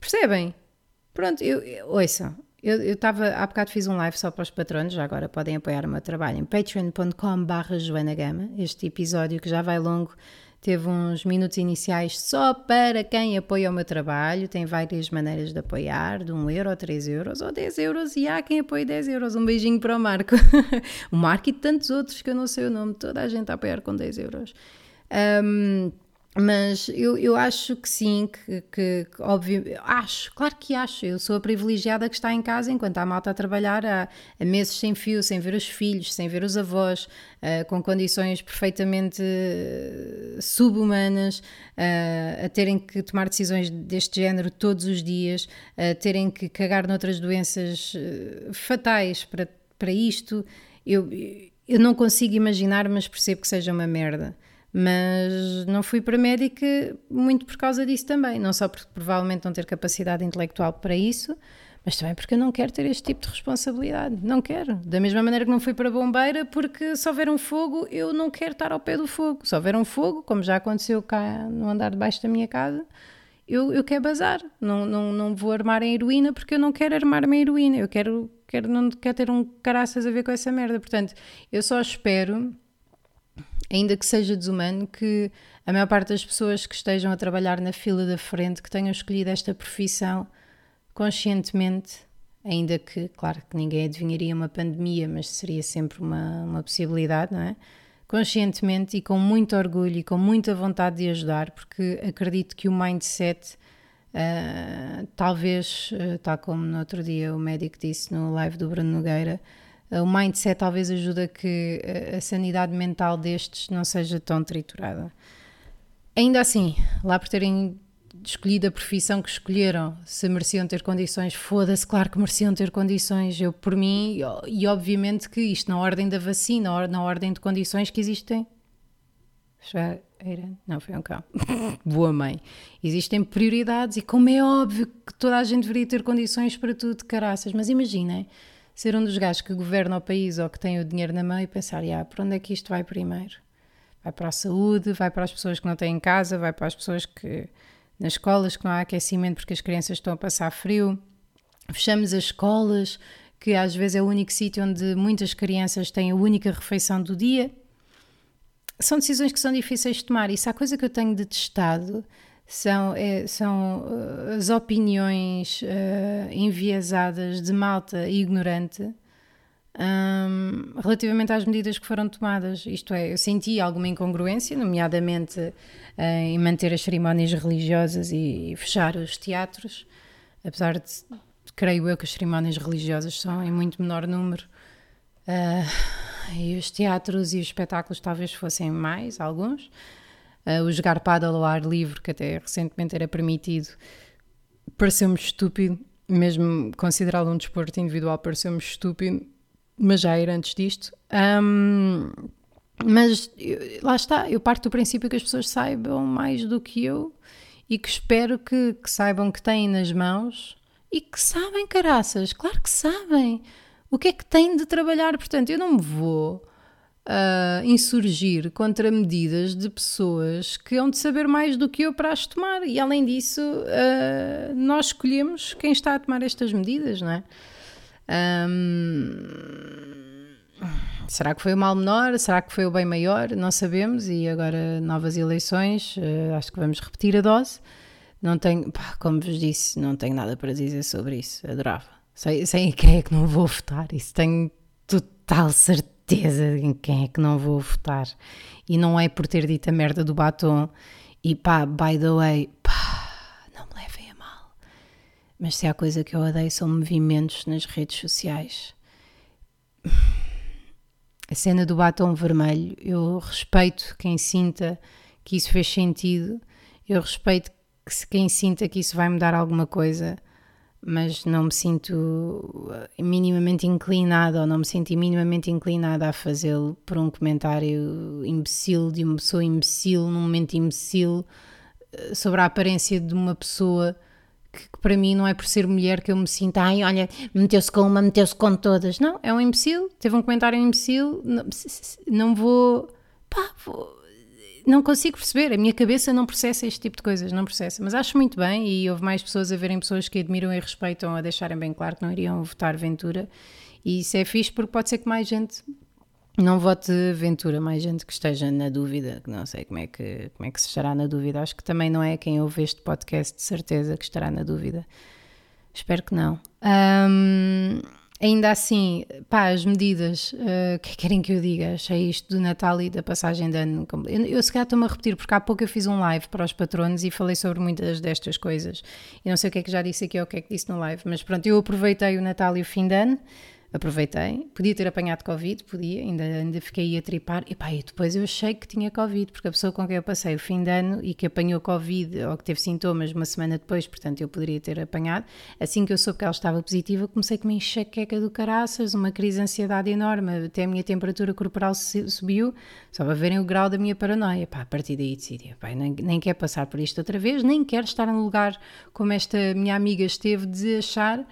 Percebem? Pronto, eu, eu ouçam, eu estava, há bocado fiz um live só para os patronos, já agora podem apoiar o meu trabalho em patreon.com barra Joana Gama. Este episódio que já vai longo teve uns minutos iniciais só para quem apoia o meu trabalho. Tem várias maneiras de apoiar, de 1 euro, 3 euros ou 10 euros e há quem apoie 10 euros. Um beijinho para o Marco. o Marco e tantos outros que eu não sei o nome, toda a gente a apoiar com 10 euros. Um, mas eu, eu acho que sim, que, que, que, óbvio, acho, claro que acho. Eu sou a privilegiada que está em casa enquanto há malta a trabalhar há, há meses sem fio, sem ver os filhos, sem ver os avós, uh, com condições perfeitamente uh, subhumanas, uh, a terem que tomar decisões deste género todos os dias, a terem que cagar noutras doenças fatais para, para isto. Eu, eu não consigo imaginar, mas percebo que seja uma merda mas não fui para médica muito por causa disso também, não só porque provavelmente não ter capacidade intelectual para isso, mas também porque eu não quero ter este tipo de responsabilidade, não quero. Da mesma maneira que não fui para bombeira, porque se houver um fogo, eu não quero estar ao pé do fogo. Se houver um fogo, como já aconteceu cá no andar debaixo da minha casa, eu, eu quero bazar, não, não, não vou armar em heroína porque eu não quero armar-me em heroína, eu quero, quero, não quero ter um caraças a ver com essa merda. Portanto, eu só espero ainda que seja desumano, que a maior parte das pessoas que estejam a trabalhar na fila da frente, que tenham escolhido esta profissão conscientemente, ainda que, claro, que ninguém adivinharia uma pandemia, mas seria sempre uma, uma possibilidade, não é? Conscientemente e com muito orgulho e com muita vontade de ajudar, porque acredito que o mindset Uh, talvez, uh, tal como no outro dia o médico disse no live do Bruno Nogueira, o mindset talvez ajude a que a sanidade mental destes não seja tão triturada. Ainda assim, lá por terem escolhido a profissão que escolheram, se mereciam ter condições, foda-se, claro que mereciam ter condições. Eu, por mim, e obviamente que isto na ordem da vacina, na ordem de condições que existem. Já era? Não, foi um cão. Boa mãe. Existem prioridades e, como é óbvio que toda a gente deveria ter condições para tudo, caraças, mas imaginem ser um dos gajos que governa o país ou que tem o dinheiro na mão e pensar: ah, para onde é que isto vai primeiro? Vai para a saúde, vai para as pessoas que não têm casa, vai para as pessoas que nas escolas que não há aquecimento porque as crianças estão a passar frio. Fechamos as escolas, que às vezes é o único sítio onde muitas crianças têm a única refeição do dia são decisões que são difíceis de tomar. Isso há coisa que eu tenho detestado são, é, são uh, as opiniões uh, enviesadas de malta ignorante um, relativamente às medidas que foram tomadas. Isto é, eu senti alguma incongruência, nomeadamente uh, em manter as cerimónias religiosas e, e fechar os teatros, apesar de, creio eu, que as cerimónias religiosas são em muito menor número. Uh, e os teatros e os espetáculos talvez fossem mais, alguns. Uh, o jogar paddle ao ar livre, que até recentemente era permitido, pareceu-me estúpido, mesmo considerá-lo um desporto individual, pareceu-me estúpido, mas já era antes disto. Um, mas lá está, eu parto do princípio que as pessoas saibam mais do que eu e que espero que, que saibam que têm nas mãos e que sabem, caraças, claro que sabem o que é que tem de trabalhar? Portanto, eu não me vou uh, insurgir contra medidas de pessoas que hão de saber mais do que eu para as tomar. E além disso, uh, nós escolhemos quem está a tomar estas medidas, não é? Um, será que foi o mal menor? Será que foi o bem maior? Não sabemos. E agora, novas eleições, uh, acho que vamos repetir a dose. Não tenho, pá, como vos disse, não tenho nada para dizer sobre isso. Adorava. Sei, sei em quem é que não vou votar, isso tenho total certeza em quem é que não vou votar. E não é por ter dito a merda do batom. E pá, by the way, pá, não me levem a mal. Mas se há coisa que eu odeio são movimentos nas redes sociais. A cena do batom vermelho, eu respeito quem sinta que isso fez sentido, eu respeito que quem sinta que isso vai mudar alguma coisa mas não me sinto eh, minimamente inclinada ou não me senti minimamente inclinada a fazê-lo por um comentário imbecil de uma pessoa imbecil num momento imbecil eh, sobre a aparência de uma pessoa que, que, para mim não é por ser mulher que eu me sinto, ai, olha, meteu-se com uma, meteu-se com todas. Não, é um imbecil, teve um comentário imbecil, não, não vou, pá, vou, não consigo perceber, a minha cabeça não processa este tipo de coisas, não processa. Mas acho muito bem e houve mais pessoas a verem pessoas que admiram e respeitam a deixarem bem claro que não iriam votar Ventura. E isso é fixe porque pode ser que mais gente não vote Ventura, mais gente que esteja na dúvida, que não sei como é que, como é que se estará na dúvida. Acho que também não é quem ouve este podcast de certeza que estará na dúvida. Espero que não. Um, Ainda assim, pá, as medidas, uh, que querem que eu diga? Achei isto do Natal e da passagem de ano. Eu, eu se calhar estou-me a repetir, porque há pouco eu fiz um live para os patronos e falei sobre muitas destas coisas. E não sei o que é que já disse aqui ou o que é que disse no live, mas pronto, eu aproveitei o Natal e o fim de ano aproveitei. Podia ter apanhado Covid, podia, ainda, ainda fiquei a tripar. E pá, e depois eu achei que tinha Covid, porque a pessoa com quem eu passei o fim de ano e que apanhou Covid ou que teve sintomas uma semana depois, portanto eu poderia ter apanhado. Assim que eu soube que ela estava positiva, comecei com uma enxaqueca do caraças, uma crise de ansiedade enorme, até a minha temperatura corporal subiu, só para verem o grau da minha paranoia. Pá, a partir daí decidi, pá, nem, nem quero passar por isto outra vez, nem quero estar num lugar como esta minha amiga esteve de achar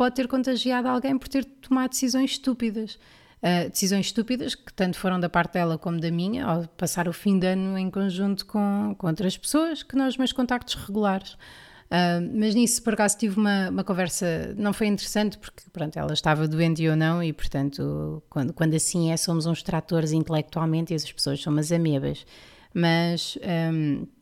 pode ter contagiado alguém por ter tomado decisões estúpidas. Uh, decisões estúpidas que tanto foram da parte dela como da minha, ao passar o fim de ano em conjunto com, com outras pessoas, que nos meus contactos regulares. Uh, mas nisso, por acaso, tive uma, uma conversa, não foi interessante, porque pronto, ela estava doente ou não, e portanto, quando, quando assim é, somos uns tratores intelectualmente e as pessoas são umas amebas. Mas. Um, ah,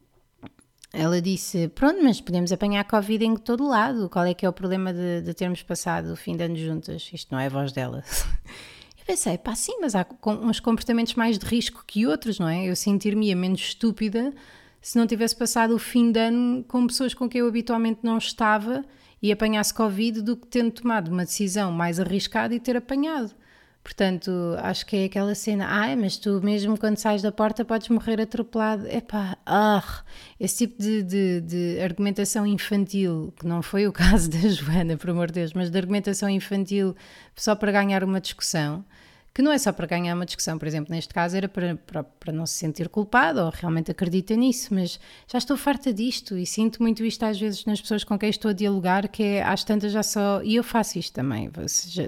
ela disse: Pronto, mas podemos apanhar Covid em todo lado. Qual é que é o problema de, de termos passado o fim de ano juntas? Isto não é a voz dela. Eu pensei, pá, sim, mas há uns comportamentos mais de risco que outros, não é? Eu sentir-me menos estúpida se não tivesse passado o fim de ano com pessoas com quem eu habitualmente não estava e apanhasse Covid do que tendo tomado uma decisão mais arriscada e ter apanhado. Portanto, acho que é aquela cena, ai, mas tu mesmo quando sais da porta podes morrer atropelado. Epá, ah, esse tipo de, de, de, argumentação infantil, que não foi o caso da Joana, por amor de Deus, mas de argumentação infantil só para ganhar uma discussão, que não é só para ganhar uma discussão, por exemplo, neste caso era para, para, para não se sentir culpado ou realmente acredita nisso, mas já estou farta disto e sinto muito isto às vezes nas pessoas com quem estou a dialogar, que é às tantas já só. E eu faço isto também,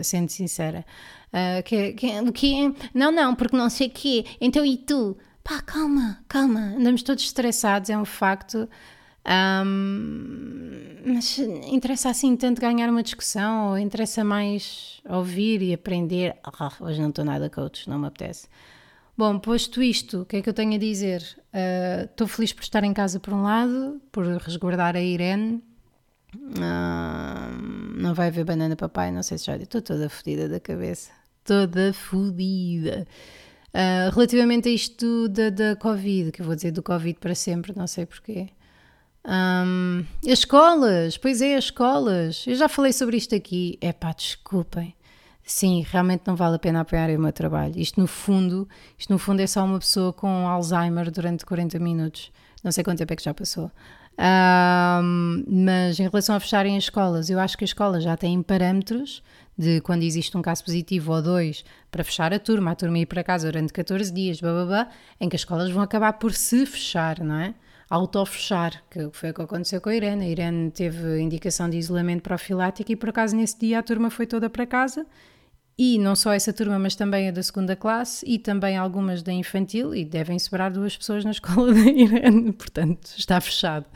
sendo sincera. Uh, que, que, que, não, não, porque não sei o quê, então e tu? Pá, calma, calma, andamos todos estressados, é um facto. Um, mas interessa assim tanto ganhar uma discussão ou interessa mais ouvir e aprender? Ah, hoje não estou nada coach, não me apetece. Bom, posto isto, o que é que eu tenho a dizer? Estou uh, feliz por estar em casa por um lado, por resguardar a Irene. Uh, não vai haver banana papai, não sei se já estou toda fodida da cabeça. Toda fodida. Uh, relativamente a isto da, da Covid, que eu vou dizer do Covid para sempre, não sei porquê. Um, as escolas, pois é, as escolas. Eu já falei sobre isto aqui. É pá, desculpem. Sim, realmente não vale a pena apoiar o meu trabalho. Isto no fundo, isto no fundo é só uma pessoa com Alzheimer durante 40 minutos. Não sei quanto tempo é que já passou. Um, mas em relação a fecharem as escolas, eu acho que as escolas já têm parâmetros de quando existe um caso positivo ou dois para fechar a turma, a turma ir para casa durante 14 dias, blá, em que as escolas vão acabar por se fechar, não é? auto-fechar, que foi o que aconteceu com a Irene. A Irene teve indicação de isolamento profilático e por acaso nesse dia a turma foi toda para casa e não só essa turma, mas também a da segunda classe e também algumas da infantil e devem sobrar duas pessoas na escola da Irene, portanto está fechado.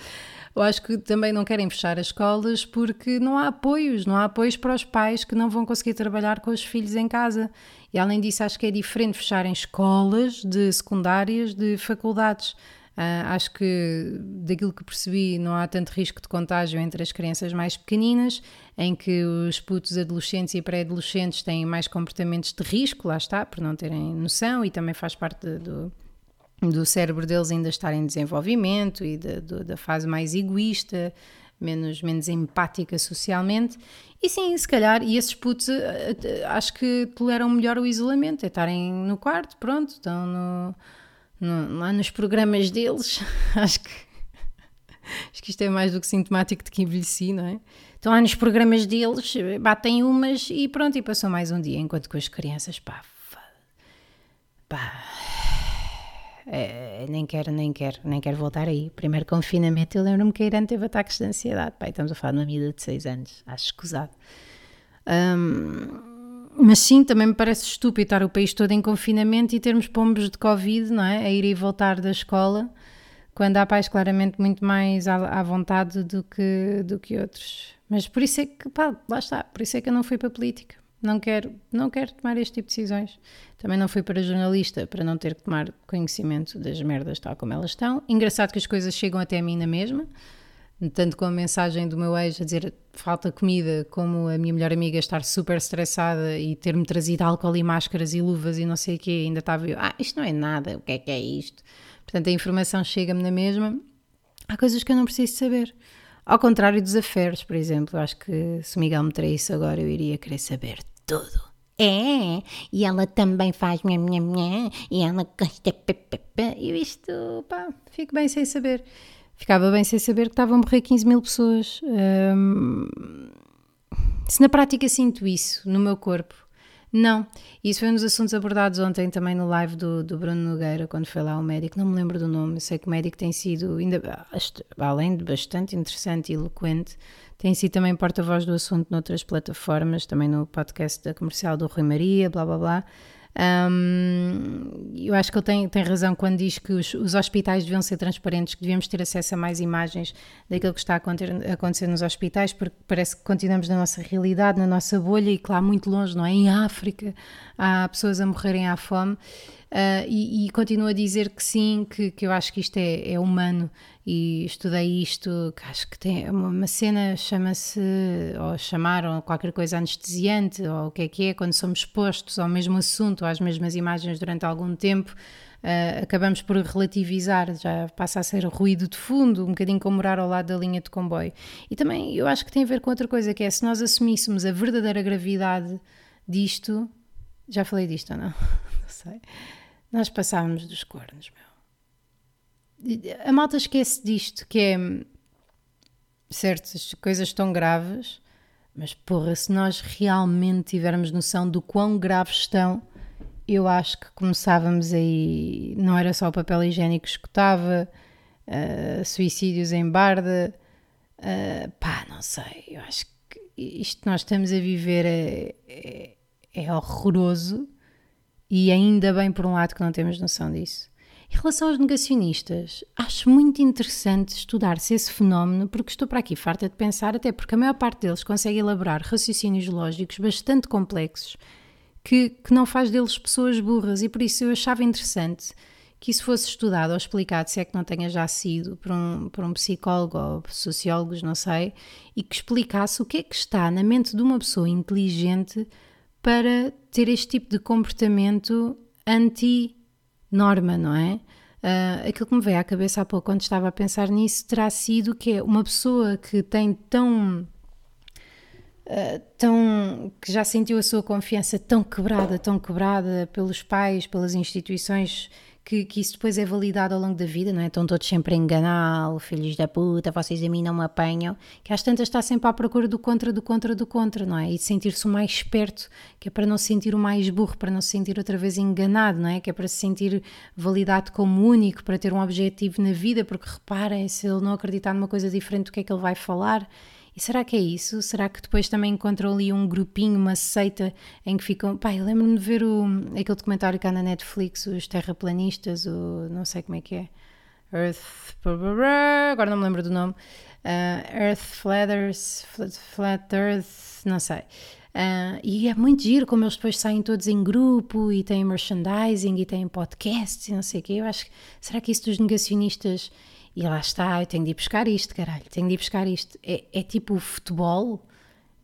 Eu acho que também não querem fechar as escolas porque não há apoios, não há apoios para os pais que não vão conseguir trabalhar com os filhos em casa. E além disso, acho que é diferente fecharem escolas de secundárias de faculdades. Uh, acho que, daquilo que percebi, não há tanto risco de contágio entre as crianças mais pequeninas, em que os putos adolescentes e pré-adolescentes têm mais comportamentos de risco, lá está, por não terem noção, e também faz parte do, do cérebro deles ainda estar em desenvolvimento e de, de, da fase mais egoísta, menos, menos empática socialmente. E sim, se calhar, e esses putos eh, eh, acho que toleram melhor o isolamento, é estarem no quarto, pronto, estão no no, lá nos programas deles, acho que acho que isto é mais do que sintomático de que envelheci, não é? Estão lá nos programas deles, batem umas e pronto, e passou mais um dia, enquanto com as crianças, pá, pá, é, nem quero, nem quero, nem quero voltar aí. Primeiro confinamento, eu lembro-me que a Irã teve ataques de ansiedade, pá, estamos a falar de uma vida de 6 anos, acho escusado. Um, mas sim, também me parece estúpido estar o país todo em confinamento e termos pombos de Covid, não é? A ir e voltar da escola, quando há pais claramente muito mais à, à vontade do que, do que outros. Mas por isso é que, pá, lá está, por isso é que eu não fui para a política. Não quero, não quero tomar este tipo de decisões. Também não fui para jornalista para não ter que tomar conhecimento das merdas tal como elas estão. Engraçado que as coisas chegam até a mim na mesma tanto com a mensagem do meu ex a dizer falta comida, como a minha melhor amiga estar super estressada e ter-me trazido álcool e máscaras e luvas e não sei o quê, ainda estava eu, ah, isto não é nada, o que é que é isto? Portanto, a informação chega-me na mesma. Há coisas que eu não preciso saber. Ao contrário dos aferes, por exemplo, acho que se o Miguel me traísse agora, eu iria querer saber tudo. É, e ela também faz minha, minha, minha, e ela gosta, e isto, pá, fico bem sem saber ficava bem sem saber que estavam a morrer 15 mil pessoas. Um, se na prática sinto isso no meu corpo, não. Isso foi um dos assuntos abordados ontem também no live do, do Bruno Nogueira, quando foi lá o médico. Não me lembro do nome, sei que o médico tem sido, ainda, além de bastante interessante e eloquente, tem sido também porta-voz do assunto noutras plataformas, também no podcast da comercial do Rui Maria, blá blá blá. Um, eu acho que ele tem, tem razão quando diz que os, os, hospitais deviam ser transparentes, que devíamos ter acesso a mais imagens daquilo que está a acontecer, a acontecer nos hospitais, porque parece que continuamos na nossa realidade, na nossa bolha e que lá muito longe, não é? Em África, há pessoas a morrerem à fome. Uh, e, e, continuo a dizer que sim, que, que eu acho que isto é, é humano e estudei isto, que acho que tem uma, cena, chama-se, ou chamaram qualquer coisa anestesiante, ou o que é que é, quando somos expostos ao mesmo assunto, às mesmas imagens durante algum tempo, uh, acabamos por relativizar, já passa a ser ruído de fundo, um bocadinho como morar ao lado da linha de comboio. E também eu acho que tem a ver com outra coisa, que é se nós assumíssemos a verdadeira gravidade disto, já falei disto ou não? Não sei. Nós passávamos dos cornos, meu. A malta esquece disto, que é certas coisas tão graves, mas porra, se nós realmente tivermos noção do quão graves estão, eu acho que começávamos aí. Não era só o papel higiênico que escutava, uh, suicídios em barda, uh, pá, não sei. Eu acho que isto que nós estamos a viver é, é, é horroroso e ainda bem, por um lado, que não temos noção disso. Em relação aos negacionistas, acho muito interessante estudar-se esse fenómeno, porque estou para aqui farta de pensar, até porque a maior parte deles consegue elaborar raciocínios lógicos bastante complexos que, que não faz deles pessoas burras, e por isso eu achava interessante que isso fosse estudado ou explicado, se é que não tenha já sido, por um, por um psicólogo ou sociólogos, não sei, e que explicasse o que é que está na mente de uma pessoa inteligente para ter este tipo de comportamento anti-norma, não é? Uh, aquilo que me veio à cabeça há pouco quando estava a pensar nisso terá sido que é uma pessoa que tem tão Uh, tão que já sentiu a sua confiança tão quebrada, tão quebrada pelos pais, pelas instituições, que, que isso depois é validado ao longo da vida, não é? Estão todos sempre a enganá-lo, filhos da puta, vocês a mim não me apanham, que às tantas está sempre à procura do contra, do contra, do contra, não é? E sentir-se o mais esperto, que é para não se sentir o mais burro, para não se sentir outra vez enganado, não é? Que é para se sentir validado como único, para ter um objetivo na vida, porque reparem, se ele não acreditar numa coisa diferente, o que é que ele vai falar? E será que é isso? Será que depois também encontram ali um grupinho, uma seita em que ficam. Pai, lembro-me de ver o, aquele documentário cá na Netflix, os terraplanistas, o. não sei como é que é. Earth. Agora não me lembro do nome. Uh, Earth Flatters. Flat, flat Earth. Não sei. Uh, e é muito giro como eles depois saem todos em grupo e têm merchandising e têm podcasts e não sei o quê. Eu acho que. Será que isso dos negacionistas e lá está, eu tenho de ir buscar isto, caralho, tenho de ir buscar isto. É, é tipo o futebol,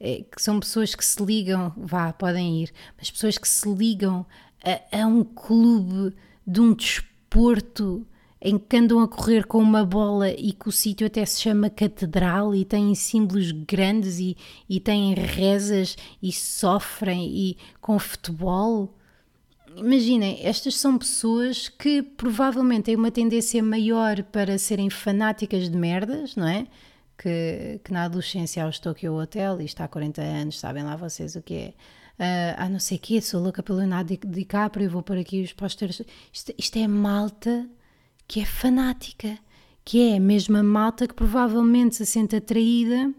é, que são pessoas que se ligam, vá, podem ir, mas pessoas que se ligam a, a um clube de um desporto em que andam a correr com uma bola e que o sítio até se chama catedral e têm símbolos grandes e, e têm rezas e sofrem e com futebol imaginem, estas são pessoas que provavelmente têm uma tendência maior para serem fanáticas de merdas, não é? Que, que na adolescência aos Tokyo Hotel, e está há 40 anos, sabem lá vocês o que é. Uh, não sei o quê, sou louca pelo Leonardo DiCaprio, vou pôr aqui os pósteres. Isto, isto é malta que é fanática, que é a mesma malta que provavelmente se sente atraída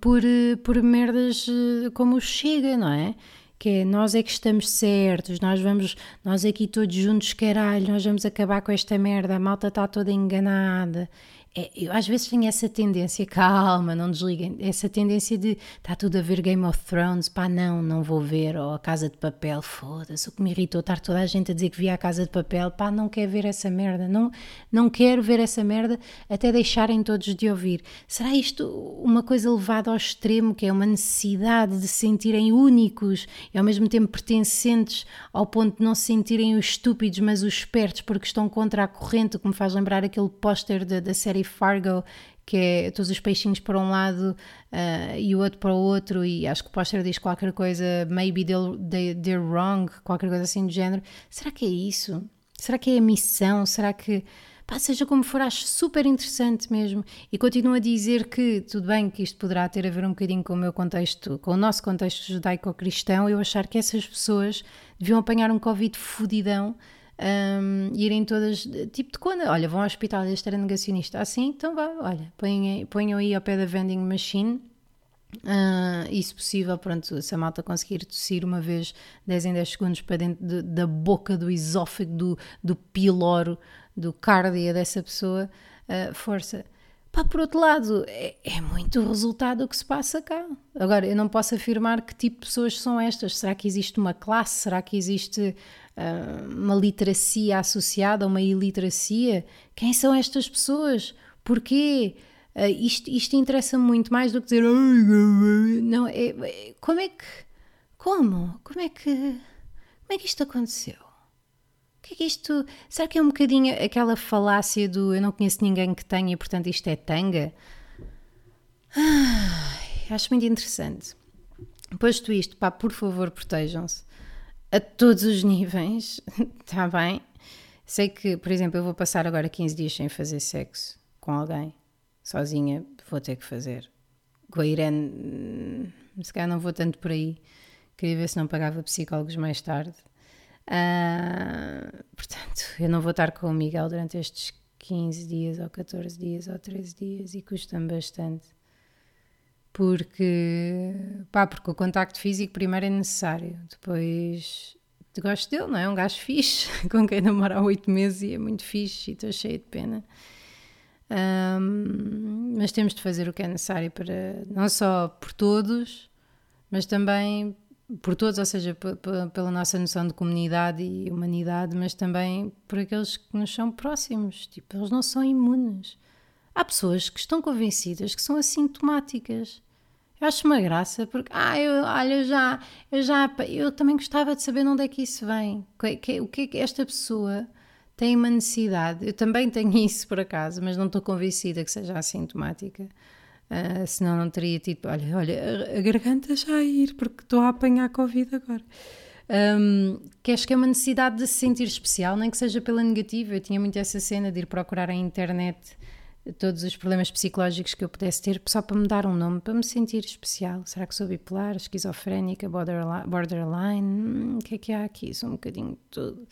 por, por merdas eh, como o Chega, não é? Que é nós é que estamos certos, nós vamos, nós aqui todos juntos, caralho, nós vamos acabar com esta merda, a malta está toda enganada. É, eu às vezes tenho essa tendência, calma, não desliguem, essa tendência de está tudo a ver Game of Thrones, pá, não, não vou ver, ou a Casa de Papel, foda-se, o que me irritou estar toda a gente a dizer que via a Casa de Papel, pá, não quero ver essa merda, não, não quero ver essa merda até deixarem todos de ouvir. Será isto uma coisa levada ao extremo, que é uma necessidade de se sentirem únicos e ao mesmo tempo pertencentes ao ponto de não se sentirem os estúpidos, mas os espertos, porque estão contra a corrente, o que me faz lembrar aquele póster da, da série Fargo, que é todos os peixinhos para um lado uh, e o outro para o outro, e acho que o póster diz qualquer coisa, maybe they're, they're wrong, qualquer coisa assim do género. Será que é isso? Será que é a missão? Será que. Pá, seja como for, acho super interessante mesmo. E continuo a dizer que, tudo bem, que isto poderá ter a ver um bocadinho com o meu contexto, com o nosso contexto judaico-cristão, eu achar que essas pessoas deviam apanhar um Covid fudidão um, irem todas, tipo de quando, olha, vão ao hospital este era negacionista, assim, então vá, olha, ponham, ponham aí ao pé da vending machine. Uh, e se possível, pronto, se a malta conseguir tossir uma vez 10 em 10 segundos para dentro de, da boca, do esófago, do, do piloro, do cardia dessa pessoa, uh, força. Pá, por outro lado, é, é, muito o resultado do que se passa cá. Agora, eu não posso afirmar que tipo de pessoas são estas. Será que existe uma classe? Será que existe uh, uma literacia associada a uma iliteracia? Quem são estas pessoas? Porquê? Uh, isto, isto interessa muito mais do que dizer. Não, é, é, como é que. Como? Como é que. Como é que isto aconteceu? Que é que isto. Será que é um bocadinho aquela falácia do eu não conheço ninguém que tenha e portanto isto é tanga? Acho muito interessante. Posto isto, pá, por favor, protejam-se a todos os níveis, está bem? Sei que, por exemplo, eu vou passar agora 15 dias sem fazer sexo com alguém, sozinha, vou ter que fazer. Com a Irene, hum, se calhar não vou tanto por aí. Queria ver se não pagava psicólogos mais tarde. Uh, portanto, eu não vou estar com o Miguel durante estes 15 dias, ou 14 dias, ou 13 dias, e custa-me bastante. Porque, pá, porque o contacto físico primeiro é necessário, depois gosto dele, não é? Um gajo fixe, com quem namoro há 8 meses e é muito fixe e estou cheia de pena. Um, mas temos de fazer o que é necessário para, não só por todos, mas também por todos, ou seja, pela nossa noção de comunidade e humanidade, mas também por aqueles que nos são próximos. Tipo, eles não são imunes. Há pessoas que estão convencidas que são assintomáticas. Eu acho uma graça, porque, ah, eu, olha, eu já, eu já, eu também gostava de saber de onde é que isso vem. O que é que esta pessoa tem uma necessidade? Eu também tenho isso, por acaso, mas não estou convencida que seja assintomática. Uh, senão não teria tido, olha, olha, a, garganta já a ir, porque estou a apanhar Covid agora. Um, que acho que é uma necessidade de se sentir especial, nem que seja pela negativa. Eu tinha muito essa cena de ir procurar a internet todos os problemas psicológicos que eu pudesse ter só para me dar um nome, para me sentir especial. Será que sou bipolar, esquizofrénica, borderline? borderline? Hum, o que é que há aqui? Sou um bocadinho de tudo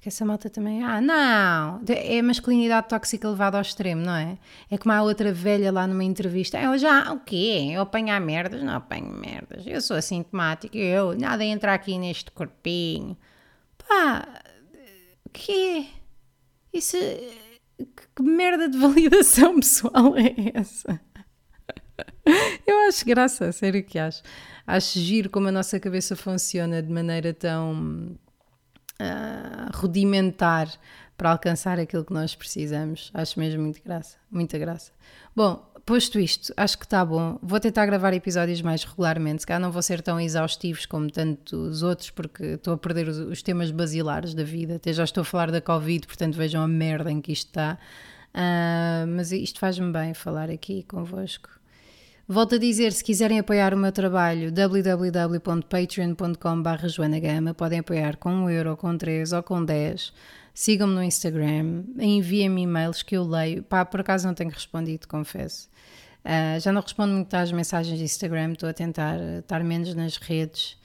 que essa malta também. Ah, não! É masculinidade tóxica levada ao extremo, não é? É como a outra velha lá numa entrevista. Eu já, o quê? Eu apanhar merdas? Não apanho merdas. Eu sou assintomática. Eu, nada entra aqui neste corpinho. Pá, o quê? Isso. Que merda de validação pessoal é essa? Eu acho graça, sério que acho. Acho giro como a nossa cabeça funciona de maneira tão uh, rudimentar para alcançar aquilo que nós precisamos. Acho mesmo muito graça, muita graça. Bom, posto isto, acho que está bom. Vou tentar gravar episódios mais regularmente. Se calhar não vou ser tão exaustivos como tantos outros, porque estou a perder os, os, temas basilares da vida. Até já estou a falar da Covid, portanto vejam a merda em que isto está. Uh, mas isto faz-me bem falar aqui convosco. Volto a dizer, se quiserem apoiar o meu trabalho, www.patreon.com.br joanagama, podem apoiar com 1 euro, com 3 ou com 10. Sigam-me no Instagram, enviem-me e-mails que eu leio. Pá, por acaso não tenho respondido, confesso. Uh, já não respondo muito às mensagens de Instagram, estou a tentar estar menos nas redes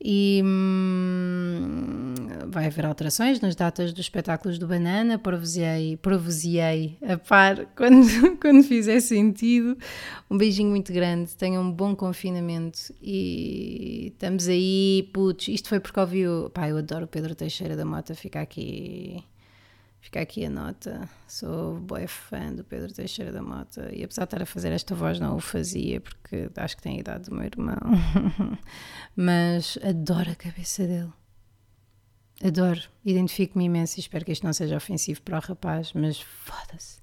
e hum, vai haver alterações nas datas dos espetáculos do Banana, provisei, provisei a par quando, quando fizer sentido. Um beijinho muito grande, tenham um bom confinamento. E estamos aí, putz, isto foi porque ouvi o... Pá, eu adoro o Pedro Teixeira da Mota, fica aqui Fica aqui a nota. Sou boa fã do Pedro Teixeira da Mota e apesar de estar a fazer esta voz, não o fazia porque acho que tem a idade do meu irmão. Mas adoro a cabeça dele. Adoro. Identifico-me imenso e espero que isto não seja ofensivo para o rapaz, mas foda-se.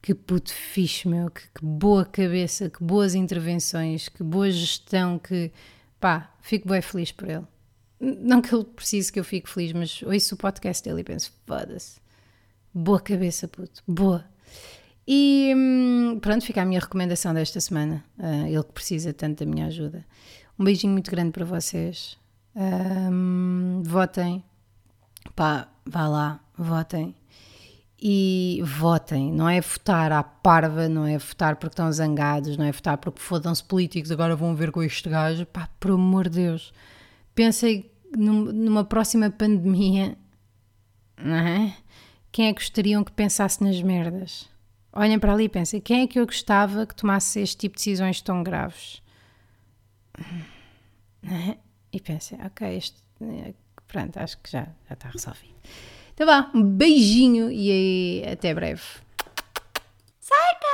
Que puto fixe, meu. Que, que boa cabeça, que boas intervenções, que boa gestão, que pá, fico bem feliz por ele. Não que ele precise que eu fique feliz, mas ouço o podcast dele e penso, foda-se Boa cabeça, puto. Boa. E hum, pronto, fica a minha recomendação desta semana. Uh, ele que precisa tanto da minha ajuda. Um beijinho muito grande para vocês. Um, votem. Pá, vá lá, votem. E votem. Não é votar à parva, não é votar porque estão zangados, não é votar porque fodam-se políticos, agora vão ver com este gajo. Pá, por amor de Deus. Pensei numa próxima pandemia, não é? quem é que gostariam que pensasse nas merdas? Olhem para ali e pensem, quem é que eu gostava que tomasse este tipo de decisões tão graves? E pensem, ok, este, pronto, acho que já, já está resolvido. Então vá, um beijinho e eh, até breve. Psycho!